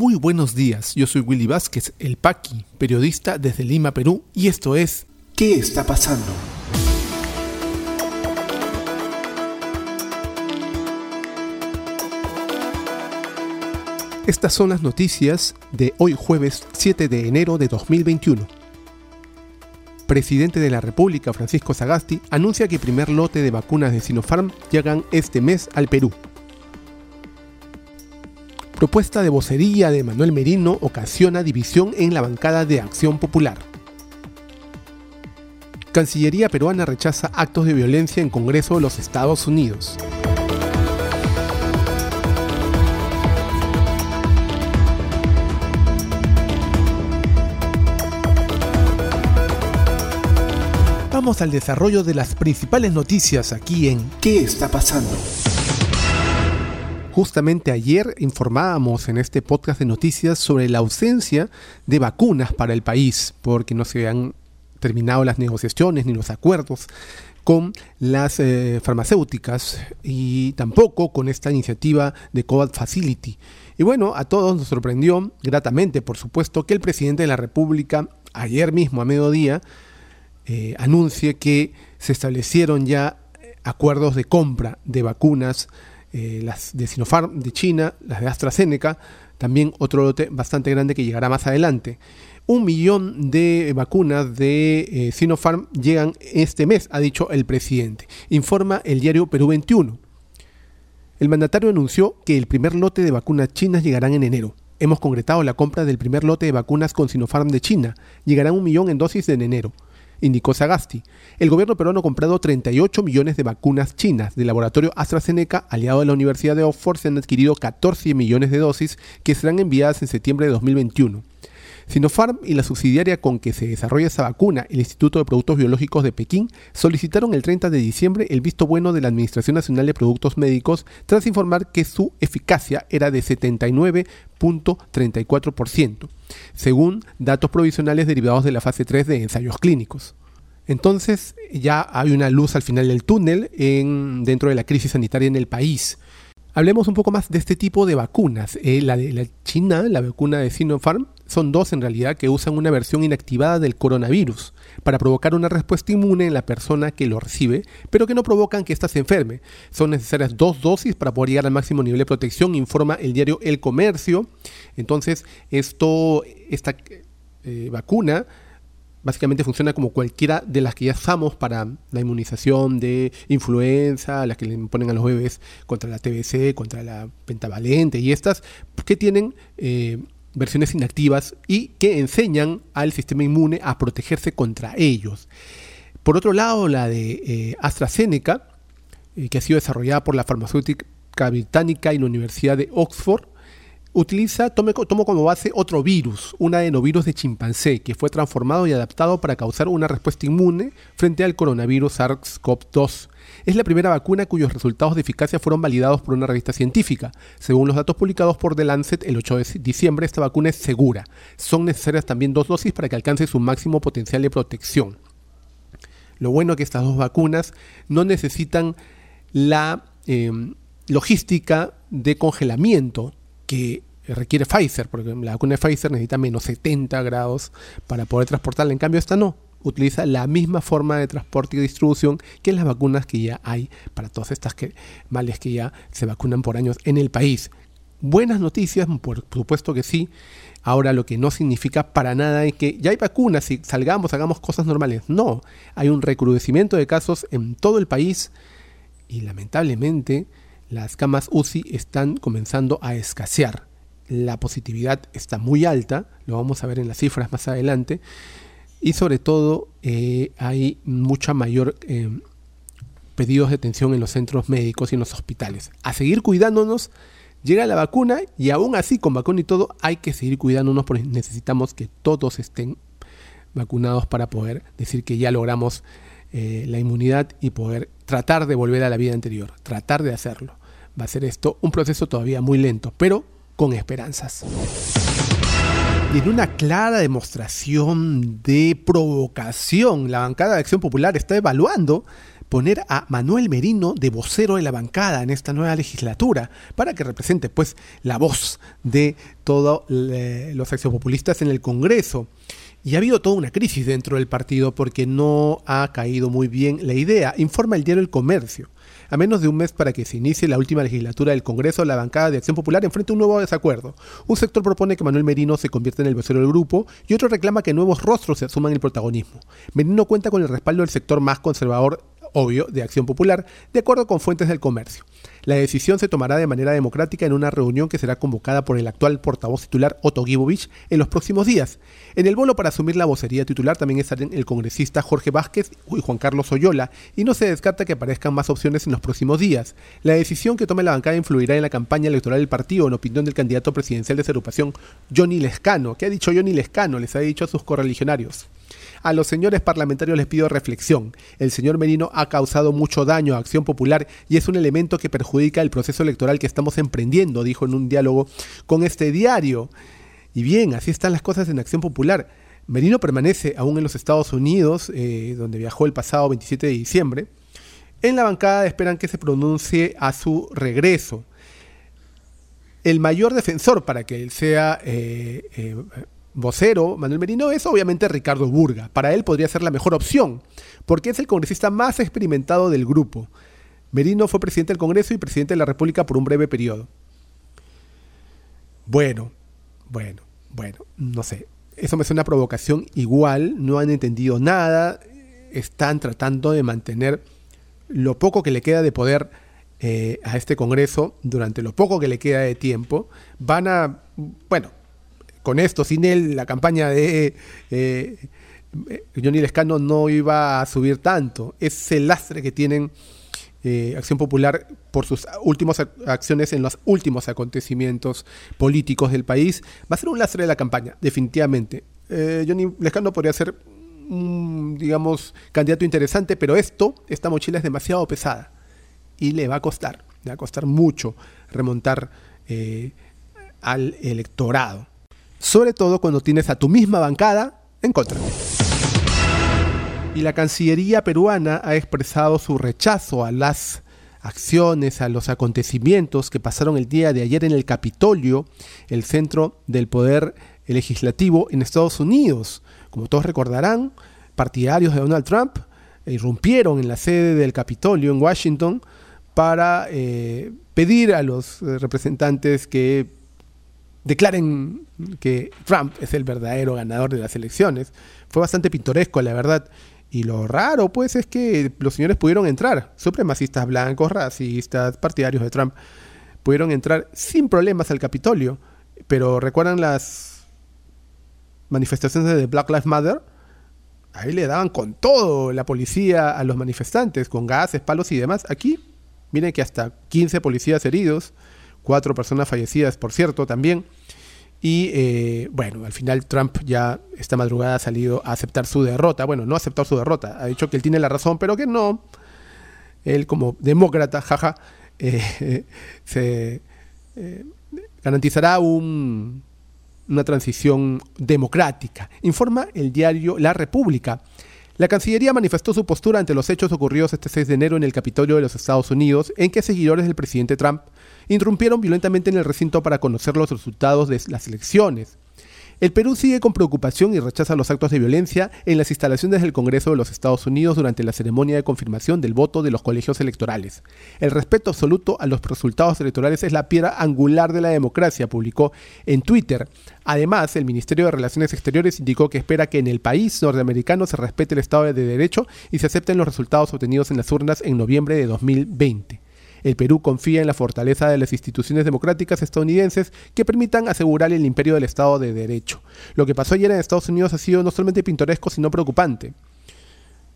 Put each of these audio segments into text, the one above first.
Muy buenos días, yo soy Willy Vázquez, el Paqui, periodista desde Lima, Perú, y esto es ¿Qué está pasando? Estas son las noticias de hoy jueves 7 de enero de 2021. Presidente de la República, Francisco Sagasti, anuncia que el primer lote de vacunas de Sinopharm llegan este mes al Perú. Propuesta de vocería de Manuel Merino ocasiona división en la bancada de Acción Popular. Cancillería peruana rechaza actos de violencia en Congreso de los Estados Unidos. Vamos al desarrollo de las principales noticias aquí en ¿Qué está pasando? Justamente ayer informábamos en este podcast de noticias sobre la ausencia de vacunas para el país, porque no se han terminado las negociaciones ni los acuerdos con las eh, farmacéuticas y tampoco con esta iniciativa de COVID Facility. Y bueno, a todos nos sorprendió gratamente, por supuesto, que el presidente de la República ayer mismo a mediodía eh, anuncie que se establecieron ya acuerdos de compra de vacunas eh, las de Sinopharm de China, las de AstraZeneca, también otro lote bastante grande que llegará más adelante. Un millón de vacunas de eh, Sinopharm llegan este mes, ha dicho el presidente, informa el diario Perú 21. El mandatario anunció que el primer lote de vacunas chinas llegarán en enero. Hemos concretado la compra del primer lote de vacunas con Sinopharm de China. Llegarán un millón en dosis en enero indicó Sagasti. El gobierno peruano ha comprado 38 millones de vacunas chinas. Del laboratorio AstraZeneca, aliado de la Universidad de Oxford, se han adquirido 14 millones de dosis que serán enviadas en septiembre de 2021. Sinopharm y la subsidiaria con que se desarrolla esa vacuna, el Instituto de Productos Biológicos de Pekín, solicitaron el 30 de diciembre el visto bueno de la Administración Nacional de Productos Médicos tras informar que su eficacia era de 79.34%, según datos provisionales derivados de la fase 3 de ensayos clínicos. Entonces ya hay una luz al final del túnel en, dentro de la crisis sanitaria en el país. Hablemos un poco más de este tipo de vacunas. Eh, la de la China, la vacuna de Sinopharm, son dos en realidad que usan una versión inactivada del coronavirus para provocar una respuesta inmune en la persona que lo recibe, pero que no provocan que ésta se enferme. Son necesarias dos dosis para poder llegar al máximo nivel de protección, informa el diario El Comercio. Entonces, esto, esta eh, vacuna básicamente funciona como cualquiera de las que ya usamos para la inmunización de influenza, las que le ponen a los bebés contra la TBC, contra la pentavalente y estas, que tienen eh, versiones inactivas y que enseñan al sistema inmune a protegerse contra ellos. Por otro lado, la de eh, AstraZeneca, eh, que ha sido desarrollada por la farmacéutica británica y la Universidad de Oxford, utiliza, tomo como base otro virus, un adenovirus de chimpancé, que fue transformado y adaptado para causar una respuesta inmune frente al coronavirus SARS-CoV-2. Es la primera vacuna cuyos resultados de eficacia fueron validados por una revista científica. Según los datos publicados por The Lancet el 8 de diciembre, esta vacuna es segura. Son necesarias también dos dosis para que alcance su máximo potencial de protección. Lo bueno es que estas dos vacunas no necesitan la em, logística de congelamiento que requiere Pfizer, porque la vacuna de Pfizer necesita menos 70 grados para poder transportarla, en cambio esta no, utiliza la misma forma de transporte y distribución que las vacunas que ya hay para todas estas que, males que ya se vacunan por años en el país. Buenas noticias, por supuesto que sí. Ahora lo que no significa para nada es que ya hay vacunas y salgamos, hagamos cosas normales. No, hay un recrudecimiento de casos en todo el país y lamentablemente las camas UCI están comenzando a escasear. La positividad está muy alta, lo vamos a ver en las cifras más adelante, y sobre todo eh, hay mucha mayor eh, pedidos de atención en los centros médicos y en los hospitales. A seguir cuidándonos, llega la vacuna y aún así con vacuna y todo hay que seguir cuidándonos porque necesitamos que todos estén vacunados para poder decir que ya logramos eh, la inmunidad y poder tratar de volver a la vida anterior, tratar de hacerlo va a ser esto un proceso todavía muy lento, pero con esperanzas. Y en una clara demostración de provocación, la bancada de Acción Popular está evaluando poner a Manuel Merino de vocero de la bancada en esta nueva legislatura, para que represente pues la voz de todos los axiopopulistas en el Congreso. Y ha habido toda una crisis dentro del partido porque no ha caído muy bien la idea, informa el diario El Comercio. A menos de un mes para que se inicie la última legislatura del Congreso, la bancada de Acción Popular enfrenta un nuevo desacuerdo. Un sector propone que Manuel Merino se convierta en el vocero del grupo y otro reclama que nuevos rostros se asuman el protagonismo. Merino cuenta con el respaldo del sector más conservador obvio, de Acción Popular, de acuerdo con fuentes del comercio. La decisión se tomará de manera democrática en una reunión que será convocada por el actual portavoz titular Otto Gibovich en los próximos días. En el bolo para asumir la vocería titular también estarán el congresista Jorge Vázquez y Juan Carlos Oyola, y no se descarta que aparezcan más opciones en los próximos días. La decisión que tome la bancada influirá en la campaña electoral del partido, en opinión del candidato presidencial de esa agrupación, Johnny Lescano. ¿Qué ha dicho Johnny Lescano? Les ha dicho a sus correligionarios. A los señores parlamentarios les pido reflexión. El señor Merino ha causado mucho daño a Acción Popular y es un elemento que perjudica el proceso electoral que estamos emprendiendo, dijo en un diálogo con este diario. Y bien, así están las cosas en Acción Popular. Merino permanece aún en los Estados Unidos, eh, donde viajó el pasado 27 de diciembre. En la bancada esperan que se pronuncie a su regreso. El mayor defensor para que él sea eh, eh, vocero, Manuel Merino, es obviamente Ricardo Burga. Para él podría ser la mejor opción, porque es el congresista más experimentado del grupo. Merino fue presidente del Congreso y presidente de la República por un breve periodo. Bueno, bueno, bueno, no sé. Eso me suena una provocación igual, no han entendido nada, están tratando de mantener lo poco que le queda de poder eh, a este Congreso durante lo poco que le queda de tiempo. Van a, bueno, con esto, sin él, la campaña de eh, Johnny Lescano no iba a subir tanto. Es el lastre que tienen eh, Acción Popular por sus últimas acciones en los últimos acontecimientos políticos del país. Va a ser un lastre de la campaña, definitivamente. Eh, Johnny Lescano podría ser un, digamos, candidato interesante, pero esto, esta mochila es demasiado pesada y le va a costar, le va a costar mucho remontar al electorado sobre todo cuando tienes a tu misma bancada en contra. Y la Cancillería peruana ha expresado su rechazo a las acciones, a los acontecimientos que pasaron el día de ayer en el Capitolio, el centro del poder legislativo en Estados Unidos. Como todos recordarán, partidarios de Donald Trump irrumpieron en la sede del Capitolio en Washington para eh, pedir a los eh, representantes que declaren que Trump es el verdadero ganador de las elecciones. Fue bastante pintoresco, la verdad. Y lo raro, pues, es que los señores pudieron entrar, supremacistas blancos, racistas, partidarios de Trump, pudieron entrar sin problemas al Capitolio. Pero recuerdan las manifestaciones de Black Lives Matter? Ahí le daban con todo la policía a los manifestantes, con gases, palos y demás. Aquí, miren que hasta 15 policías heridos cuatro personas fallecidas, por cierto, también. Y eh, bueno, al final Trump ya esta madrugada ha salido a aceptar su derrota. Bueno, no aceptar su derrota, ha dicho que él tiene la razón, pero que no. Él como demócrata, jaja, eh, se eh, garantizará un, una transición democrática. Informa el diario La República. La Cancillería manifestó su postura ante los hechos ocurridos este 6 de enero en el Capitolio de los Estados Unidos, en que seguidores del presidente Trump interrumpieron violentamente en el recinto para conocer los resultados de las elecciones. El Perú sigue con preocupación y rechaza los actos de violencia en las instalaciones del Congreso de los Estados Unidos durante la ceremonia de confirmación del voto de los colegios electorales. El respeto absoluto a los resultados electorales es la piedra angular de la democracia, publicó en Twitter. Además, el Ministerio de Relaciones Exteriores indicó que espera que en el país norteamericano se respete el Estado de Derecho y se acepten los resultados obtenidos en las urnas en noviembre de 2020. El Perú confía en la fortaleza de las instituciones democráticas estadounidenses que permitan asegurar el imperio del Estado de Derecho. Lo que pasó ayer en Estados Unidos ha sido no solamente pintoresco, sino preocupante,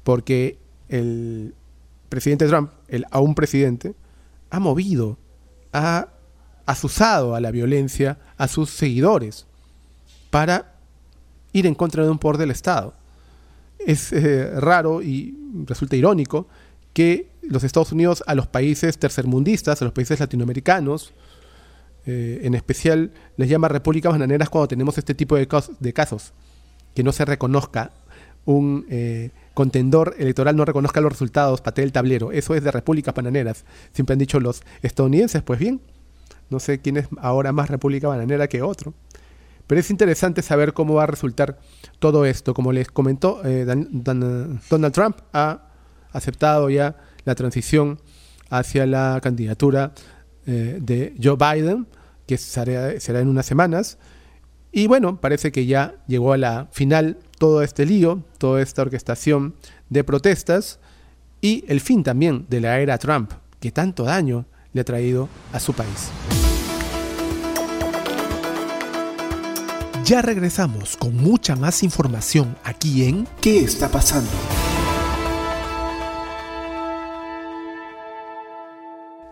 porque el presidente Trump, el aún presidente, ha movido, ha asusado a la violencia a sus seguidores para ir en contra de un poder del Estado. Es eh, raro y resulta irónico que los Estados Unidos a los países tercermundistas, a los países latinoamericanos, eh, en especial les llama repúblicas bananeras cuando tenemos este tipo de, casos, que no se reconozca un eh, contendor electoral no reconozca los resultados, patee el tablero. Eso es de repúblicas bananeras. Siempre han dicho los estadounidenses, pues bien. No sé quién es ahora más república bananera que otro. Pero es interesante saber cómo va a resultar todo esto. Como les comentó, eh, Donald Trump ha aceptado ya la transición hacia la candidatura eh, de Joe Biden, que será, será en unas semanas. Y bueno, parece que ya llegó a la final todo este lío, toda esta orquestación de protestas y el fin también de la era Trump, que tanto daño le ha traído a su país. Ya regresamos con mucha más información aquí en ¿Qué está pasando?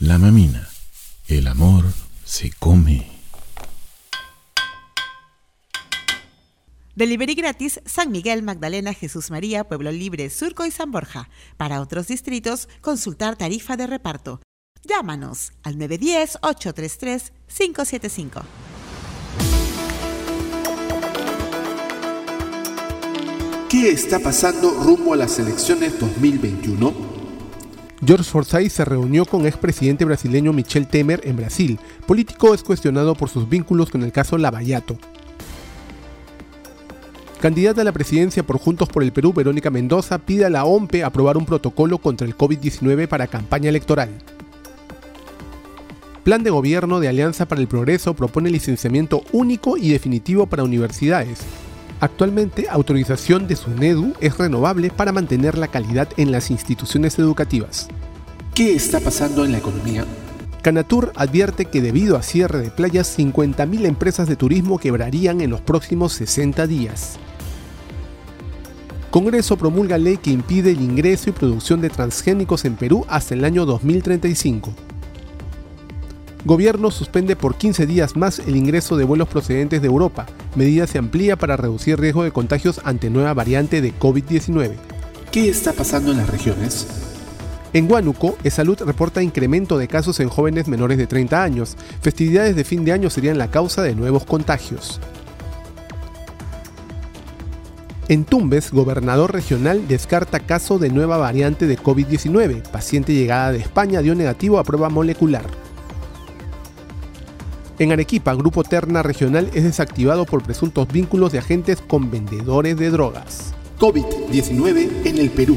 La mamina, el amor se come. Delivery gratis San Miguel, Magdalena, Jesús María, Pueblo Libre, Surco y San Borja. Para otros distritos, consultar tarifa de reparto. Llámanos al 910-833-575. ¿Qué está pasando rumbo a las elecciones 2021? George Forsyth se reunió con expresidente brasileño Michel Temer en Brasil. Político es cuestionado por sus vínculos con el caso Lavallato. Candidata a la presidencia por Juntos por el Perú, Verónica Mendoza pide a la OMPE aprobar un protocolo contra el COVID-19 para campaña electoral. Plan de Gobierno de Alianza para el Progreso propone licenciamiento único y definitivo para universidades. Actualmente, autorización de SUNEDU es renovable para mantener la calidad en las instituciones educativas. ¿Qué está pasando en la economía? Canatur advierte que debido a cierre de playas, 50.000 empresas de turismo quebrarían en los próximos 60 días. Congreso promulga ley que impide el ingreso y producción de transgénicos en Perú hasta el año 2035. Gobierno suspende por 15 días más el ingreso de vuelos procedentes de Europa. Medida se amplía para reducir riesgo de contagios ante nueva variante de COVID-19. ¿Qué está pasando en las regiones? En Huánuco, Salud reporta incremento de casos en jóvenes menores de 30 años. Festividades de fin de año serían la causa de nuevos contagios. En Tumbes, gobernador regional descarta caso de nueva variante de COVID-19. Paciente llegada de España dio negativo a prueba molecular. En Arequipa, Grupo Terna Regional es desactivado por presuntos vínculos de agentes con vendedores de drogas. COVID-19 en el Perú.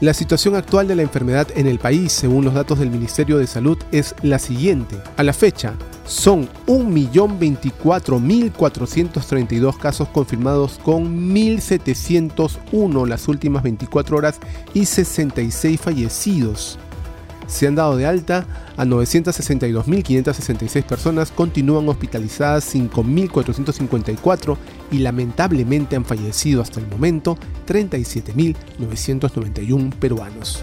La situación actual de la enfermedad en el país, según los datos del Ministerio de Salud, es la siguiente. A la fecha, son 1.024.432 casos confirmados con 1.701 las últimas 24 horas y 66 fallecidos se han dado de alta a 962.566 personas, continúan hospitalizadas 5.454 y lamentablemente han fallecido hasta el momento 37.991 peruanos.